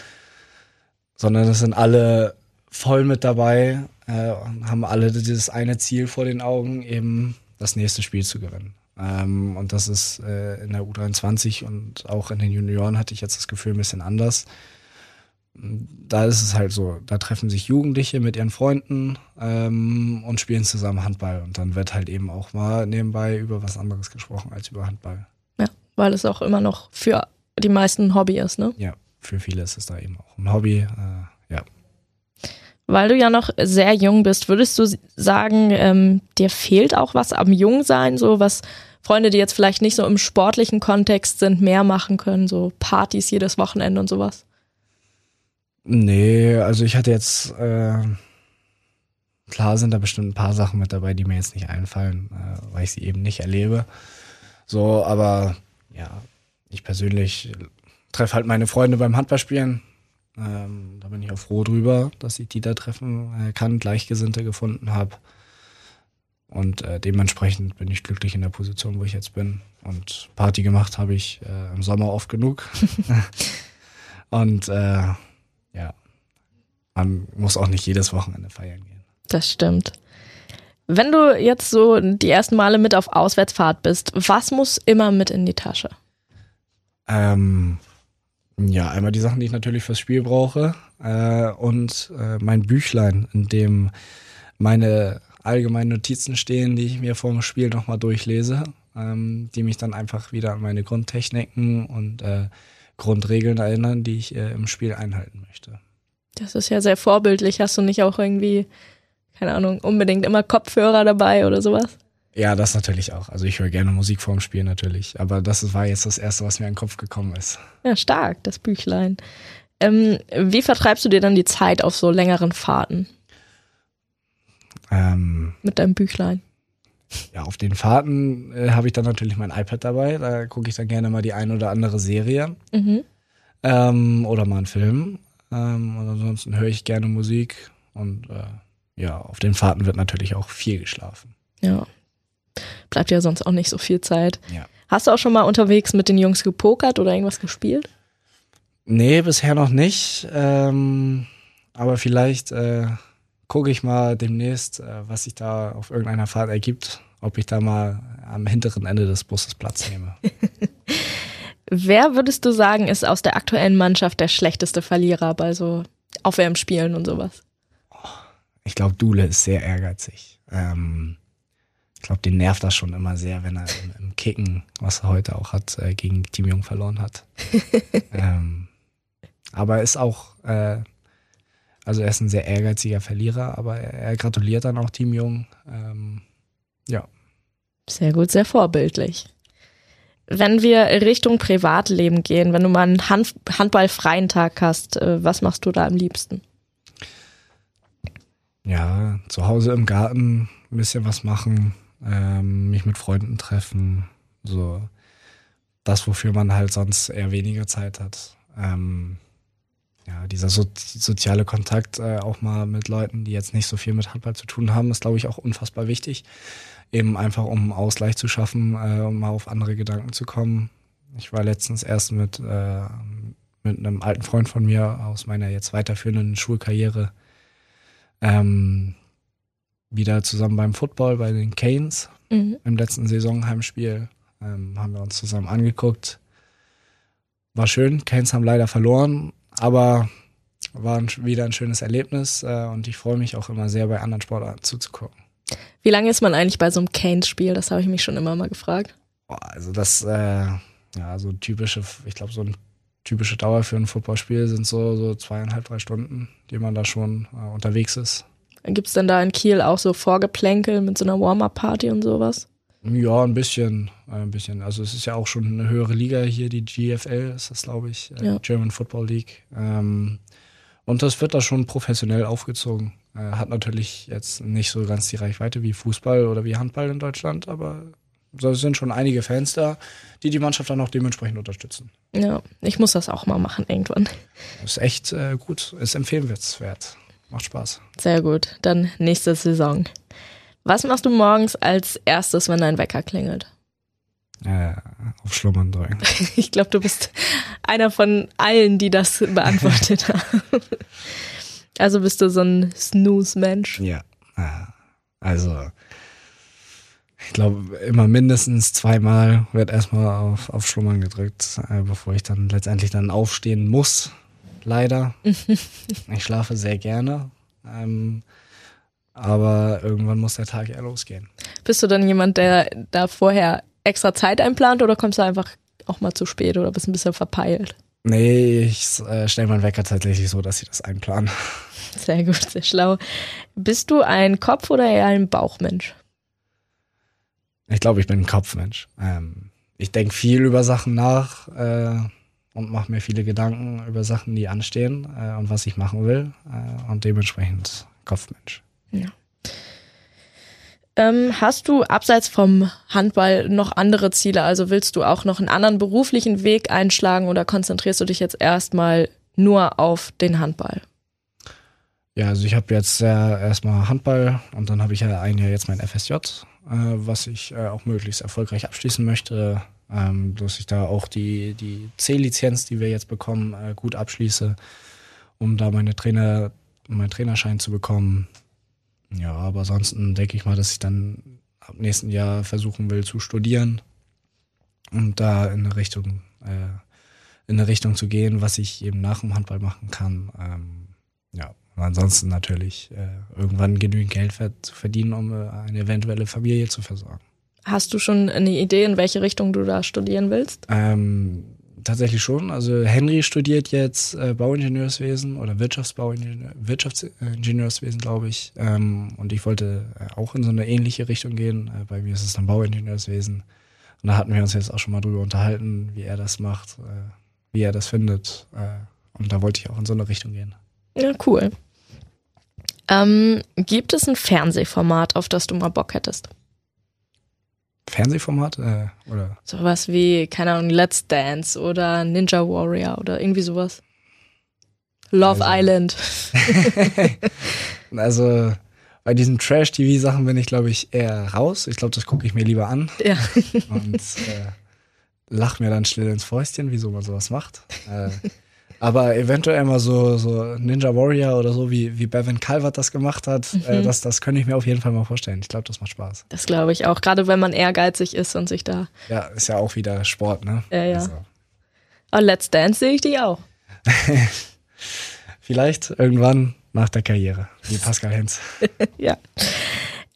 sondern es sind alle voll mit dabei, äh, haben alle dieses eine Ziel vor den Augen, eben das nächste Spiel zu gewinnen. Ähm, und das ist äh, in der U23 und auch in den Junioren hatte ich jetzt das Gefühl ein bisschen anders. Da ist es halt so, da treffen sich Jugendliche mit ihren Freunden ähm, und spielen zusammen Handball. Und dann wird halt eben auch mal nebenbei über was anderes gesprochen als über Handball. Ja, weil es auch immer noch für die meisten ein Hobby ist, ne? Ja, für viele ist es da eben auch ein Hobby. Äh, ja. Weil du ja noch sehr jung bist, würdest du sagen, ähm, dir fehlt auch was am Jungsein, so was Freunde, die jetzt vielleicht nicht so im sportlichen Kontext sind, mehr machen können, so Partys jedes Wochenende und sowas? Nee, also ich hatte jetzt, äh, klar sind da bestimmt ein paar Sachen mit dabei, die mir jetzt nicht einfallen, äh, weil ich sie eben nicht erlebe. So, aber ja, ich persönlich treffe halt meine Freunde beim Handballspielen, ähm, da bin ich auch froh drüber, dass ich die da treffen äh, kann, Gleichgesinnte gefunden habe. Und äh, dementsprechend bin ich glücklich in der Position, wo ich jetzt bin. Und Party gemacht habe ich äh, im Sommer oft genug. Und äh, ja, man muss auch nicht jedes Wochenende feiern gehen. Das stimmt. Wenn du jetzt so die ersten Male mit auf Auswärtsfahrt bist, was muss immer mit in die Tasche? Ähm, ja, einmal die Sachen, die ich natürlich fürs Spiel brauche äh, und äh, mein Büchlein, in dem meine allgemeinen Notizen stehen, die ich mir vor dem Spiel nochmal durchlese, ähm, die mich dann einfach wieder an meine Grundtechniken und äh, Grundregeln erinnern, die ich äh, im Spiel einhalten möchte. Das ist ja sehr vorbildlich. Hast du nicht auch irgendwie, keine Ahnung, unbedingt immer Kopfhörer dabei oder sowas? Ja, das natürlich auch. Also ich höre gerne Musik vorm Spiel natürlich. Aber das war jetzt das Erste, was mir in den Kopf gekommen ist. Ja, stark, das Büchlein. Ähm, wie vertreibst du dir dann die Zeit auf so längeren Fahrten? Ähm, Mit deinem Büchlein. Ja, auf den Fahrten äh, habe ich dann natürlich mein iPad dabei. Da gucke ich dann gerne mal die ein oder andere Serie. Mhm. Ähm, oder mal einen Film. Ähm, und ansonsten höre ich gerne Musik. Und äh, ja, auf den Fahrten wird natürlich auch viel geschlafen. Ja, bleibt ja sonst auch nicht so viel Zeit. Ja. Hast du auch schon mal unterwegs mit den Jungs gepokert oder irgendwas gespielt? Nee, bisher noch nicht. Ähm, aber vielleicht äh, gucke ich mal demnächst, äh, was sich da auf irgendeiner Fahrt ergibt, ob ich da mal am hinteren Ende des Busses Platz nehme. Wer würdest du sagen, ist aus der aktuellen Mannschaft der schlechteste Verlierer bei so Aufwärmspielen und sowas? Ich glaube, Dule ist sehr ehrgeizig. Ähm, ich glaube, den nervt das schon immer sehr, wenn er im, Kicken, was er heute auch hat, äh, gegen Team Jung verloren hat. ähm, aber er ist auch, äh, also er ist ein sehr ehrgeiziger Verlierer, aber er, er gratuliert dann auch Team Jung. Ähm, ja. Sehr gut, sehr vorbildlich. Wenn wir Richtung Privatleben gehen, wenn du mal einen Hand handballfreien Tag hast, äh, was machst du da am liebsten? Ja, zu Hause im Garten ein bisschen was machen, ähm, mich mit Freunden treffen, so das, wofür man halt sonst eher weniger Zeit hat. Ähm, ja, dieser so soziale Kontakt äh, auch mal mit Leuten, die jetzt nicht so viel mit Handball zu tun haben, ist, glaube ich, auch unfassbar wichtig. Eben einfach, um Ausgleich zu schaffen, äh, um mal auf andere Gedanken zu kommen. Ich war letztens erst mit, äh, mit einem alten Freund von mir aus meiner jetzt weiterführenden Schulkarriere ähm, wieder zusammen beim Football bei den Canes mhm. im letzten Saisonheimspiel. Ähm, haben wir uns zusammen angeguckt. War schön. Canes haben leider verloren, aber war ein, wieder ein schönes Erlebnis äh, und ich freue mich auch immer sehr, bei anderen Sportarten zuzugucken. Wie lange ist man eigentlich bei so einem Canes-Spiel? Das habe ich mich schon immer mal gefragt. Boah, also das, äh, ja, so typische, ich glaube, so eine typische Dauer für ein Footballspiel sind so, so zweieinhalb, drei Stunden, die man da schon äh, unterwegs ist. Gibt es denn da in Kiel auch so Vorgeplänkel mit so einer Warm-Up-Party und sowas? Ja, ein bisschen, äh, ein bisschen. Also es ist ja auch schon eine höhere Liga hier, die GFL ist das, glaube ich, äh, ja. German Football League. Ähm, und das wird da schon professionell aufgezogen. Äh, hat natürlich jetzt nicht so ganz die Reichweite wie Fußball oder wie Handball in Deutschland, aber es sind schon einige Fans da, die die Mannschaft dann auch dementsprechend unterstützen. Ja, ich muss das auch mal machen irgendwann. Ist echt äh, gut, ist empfehlenswert. Macht Spaß. Sehr gut, dann nächste Saison. Was machst du morgens als erstes, wenn dein Wecker klingelt? Äh, auf Schlummern drücken. ich glaube, du bist einer von allen, die das beantwortet haben. Also bist du so ein Snooze-Mensch? Ja. Also, ich glaube, immer mindestens zweimal wird erstmal auf, auf Schlummern gedrückt, äh, bevor ich dann letztendlich dann aufstehen muss. Leider. ich schlafe sehr gerne. Ähm, aber irgendwann muss der Tag ja losgehen. Bist du dann jemand, der da vorher extra Zeit einplant oder kommst du einfach auch mal zu spät oder bist ein bisschen verpeilt? Nee, ich äh, stelle meinen Wecker tatsächlich so, dass ich das einplanen. Sehr gut, sehr schlau. Bist du ein Kopf- oder eher ein Bauchmensch? Ich glaube, ich bin ein Kopfmensch. Ähm, ich denke viel über Sachen nach äh, und mache mir viele Gedanken über Sachen, die anstehen äh, und was ich machen will. Äh, und dementsprechend Kopfmensch. Ja. Ähm, hast du abseits vom Handball noch andere Ziele? Also willst du auch noch einen anderen beruflichen Weg einschlagen oder konzentrierst du dich jetzt erstmal nur auf den Handball? Ja, also ich habe jetzt äh, erstmal Handball und dann habe ich ja ein Jahr jetzt mein FSJ, äh, was ich äh, auch möglichst erfolgreich abschließen möchte, ähm, dass ich da auch die, die C-Lizenz, die wir jetzt bekommen, äh, gut abschließe, um da meine Trainer, meinen Trainerschein zu bekommen. Ja, aber ansonsten denke ich mal, dass ich dann ab nächsten Jahr versuchen will zu studieren und da in eine Richtung, äh, in eine Richtung zu gehen, was ich eben nach dem Handball machen kann. Ähm, ja, und ansonsten natürlich äh, irgendwann genügend Geld zu verdienen, um äh, eine eventuelle Familie zu versorgen. Hast du schon eine Idee, in welche Richtung du da studieren willst? Ähm, tatsächlich schon. Also Henry studiert jetzt äh, Bauingenieurswesen oder Wirtschaftsbauingenieur, Wirtschaftsingenieurswesen, glaube ich. Ähm, und ich wollte äh, auch in so eine ähnliche Richtung gehen. Äh, bei mir ist es dann Bauingenieurswesen. Und da hatten wir uns jetzt auch schon mal drüber unterhalten, wie er das macht, äh, wie er das findet. Äh, und da wollte ich auch in so eine Richtung gehen. Ja, cool. Ähm, gibt es ein Fernsehformat, auf das du mal Bock hättest? Fernsehformat? Äh, oder? Sowas wie, keine Ahnung, Let's Dance oder Ninja Warrior oder irgendwie sowas. Love also. Island. also bei diesen Trash-TV-Sachen bin ich, glaube ich, eher raus. Ich glaube, das gucke ich mir lieber an. Ja. und äh, lach mir dann still ins Fäustchen, wieso man sowas macht. Äh, aber eventuell mal so, so Ninja Warrior oder so, wie, wie Bevan Calvert das gemacht hat, äh, mhm. äh, das, das könnte ich mir auf jeden Fall mal vorstellen. Ich glaube, das macht Spaß. Das glaube ich auch, gerade wenn man ehrgeizig ist und sich da. Ja, ist ja auch wieder Sport, ne? Ja, ja. Also. Aber Let's Dance sehe ich die auch. Vielleicht irgendwann nach der Karriere, wie Pascal Hens. ja.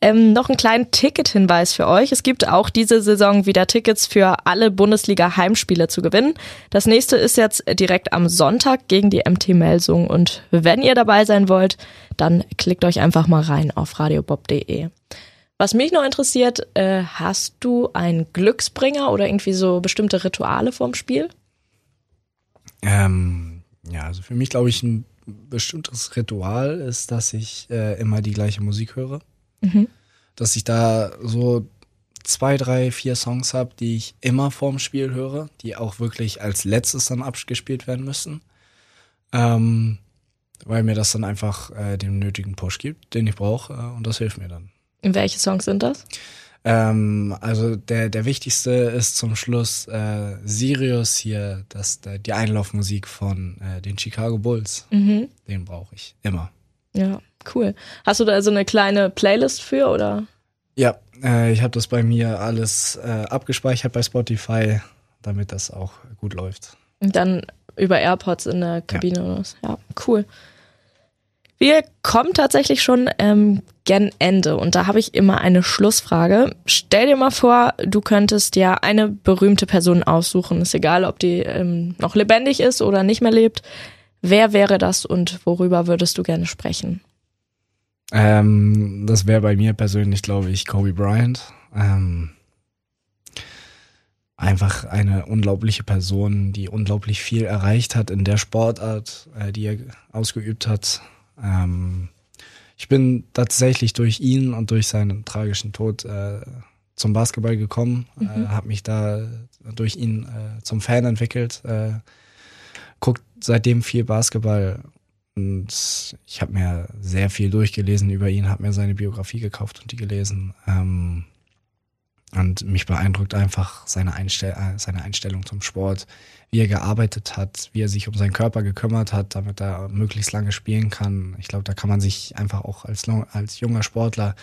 Ähm, noch einen kleinen Ticket-Hinweis für euch. Es gibt auch diese Saison wieder Tickets für alle Bundesliga-Heimspiele zu gewinnen. Das nächste ist jetzt direkt am Sonntag gegen die MT Melsung. Und wenn ihr dabei sein wollt, dann klickt euch einfach mal rein auf radiobob.de. Was mich noch interessiert, äh, hast du einen Glücksbringer oder irgendwie so bestimmte Rituale vorm Spiel? Ähm, ja, also für mich glaube ich ein bestimmtes Ritual ist, dass ich äh, immer die gleiche Musik höre. Mhm. Dass ich da so zwei, drei, vier Songs habe, die ich immer vorm Spiel höre, die auch wirklich als letztes dann abgespielt werden müssen. Ähm, weil mir das dann einfach äh, den nötigen Push gibt, den ich brauche äh, und das hilft mir dann. Und welche Songs sind das? Ähm, also der, der wichtigste ist zum Schluss äh, Sirius hier, das, der, die Einlaufmusik von äh, den Chicago Bulls. Mhm. Den brauche ich immer. Ja, cool. Hast du da also eine kleine Playlist für oder? Ja, äh, ich habe das bei mir alles äh, abgespeichert bei Spotify, damit das auch gut läuft. Und dann über AirPods in der Kabine ja. oder was? Ja, cool. Wir kommen tatsächlich schon ähm, gen Ende und da habe ich immer eine Schlussfrage. Stell dir mal vor, du könntest ja eine berühmte Person aussuchen. Ist egal, ob die ähm, noch lebendig ist oder nicht mehr lebt. Wer wäre das und worüber würdest du gerne sprechen? Ähm, das wäre bei mir persönlich, glaube ich, Kobe Bryant. Ähm, einfach eine unglaubliche Person, die unglaublich viel erreicht hat in der Sportart, äh, die er ausgeübt hat. Ähm, ich bin tatsächlich durch ihn und durch seinen tragischen Tod äh, zum Basketball gekommen, äh, mhm. äh, habe mich da durch ihn äh, zum Fan entwickelt, äh, guckt seitdem viel Basketball und ich habe mir sehr viel durchgelesen über ihn, habe mir seine Biografie gekauft und die gelesen. Ähm, und mich beeindruckt einfach seine, Einstell äh, seine Einstellung zum Sport, wie er gearbeitet hat, wie er sich um seinen Körper gekümmert hat, damit er möglichst lange spielen kann. Ich glaube, da kann man sich einfach auch als, als junger Sportler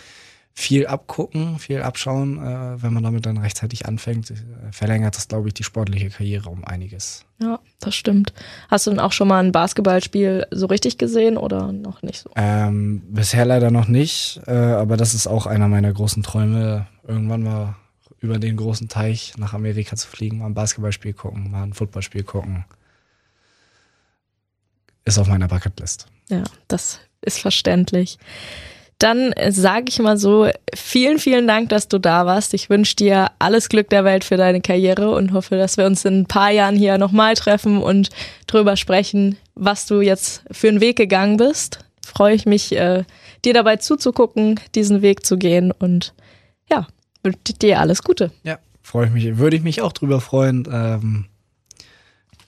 viel abgucken, viel abschauen. Äh, wenn man damit dann rechtzeitig anfängt, äh, verlängert das, glaube ich, die sportliche Karriere um einiges. Ja, das stimmt. Hast du denn auch schon mal ein Basketballspiel so richtig gesehen oder noch nicht so? Ähm, bisher leider noch nicht, äh, aber das ist auch einer meiner großen Träume, irgendwann mal über den großen Teich nach Amerika zu fliegen, mal ein Basketballspiel gucken, mal ein Footballspiel gucken. Ist auf meiner Bucketlist. Ja, das ist verständlich. Dann sage ich mal so, vielen, vielen Dank, dass du da warst. Ich wünsche dir alles Glück der Welt für deine Karriere und hoffe, dass wir uns in ein paar Jahren hier nochmal treffen und drüber sprechen, was du jetzt für einen Weg gegangen bist. Freue ich mich, äh, dir dabei zuzugucken, diesen Weg zu gehen und ja, wünsche dir alles Gute. Ja, freue ich mich, würde ich mich auch drüber freuen. Ähm,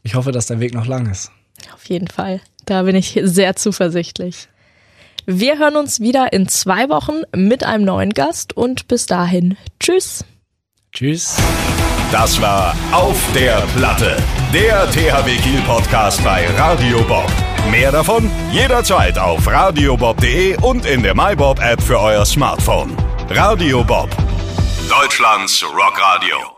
ich hoffe, dass der Weg noch lang ist. Auf jeden Fall. Da bin ich sehr zuversichtlich. Wir hören uns wieder in zwei Wochen mit einem neuen Gast und bis dahin, tschüss. Tschüss. Das war Auf der Platte, der THW Kiel Podcast bei Radio Bob. Mehr davon jederzeit auf radiobob.de und in der MyBob App für euer Smartphone. Radio Bob, Deutschlands Rockradio.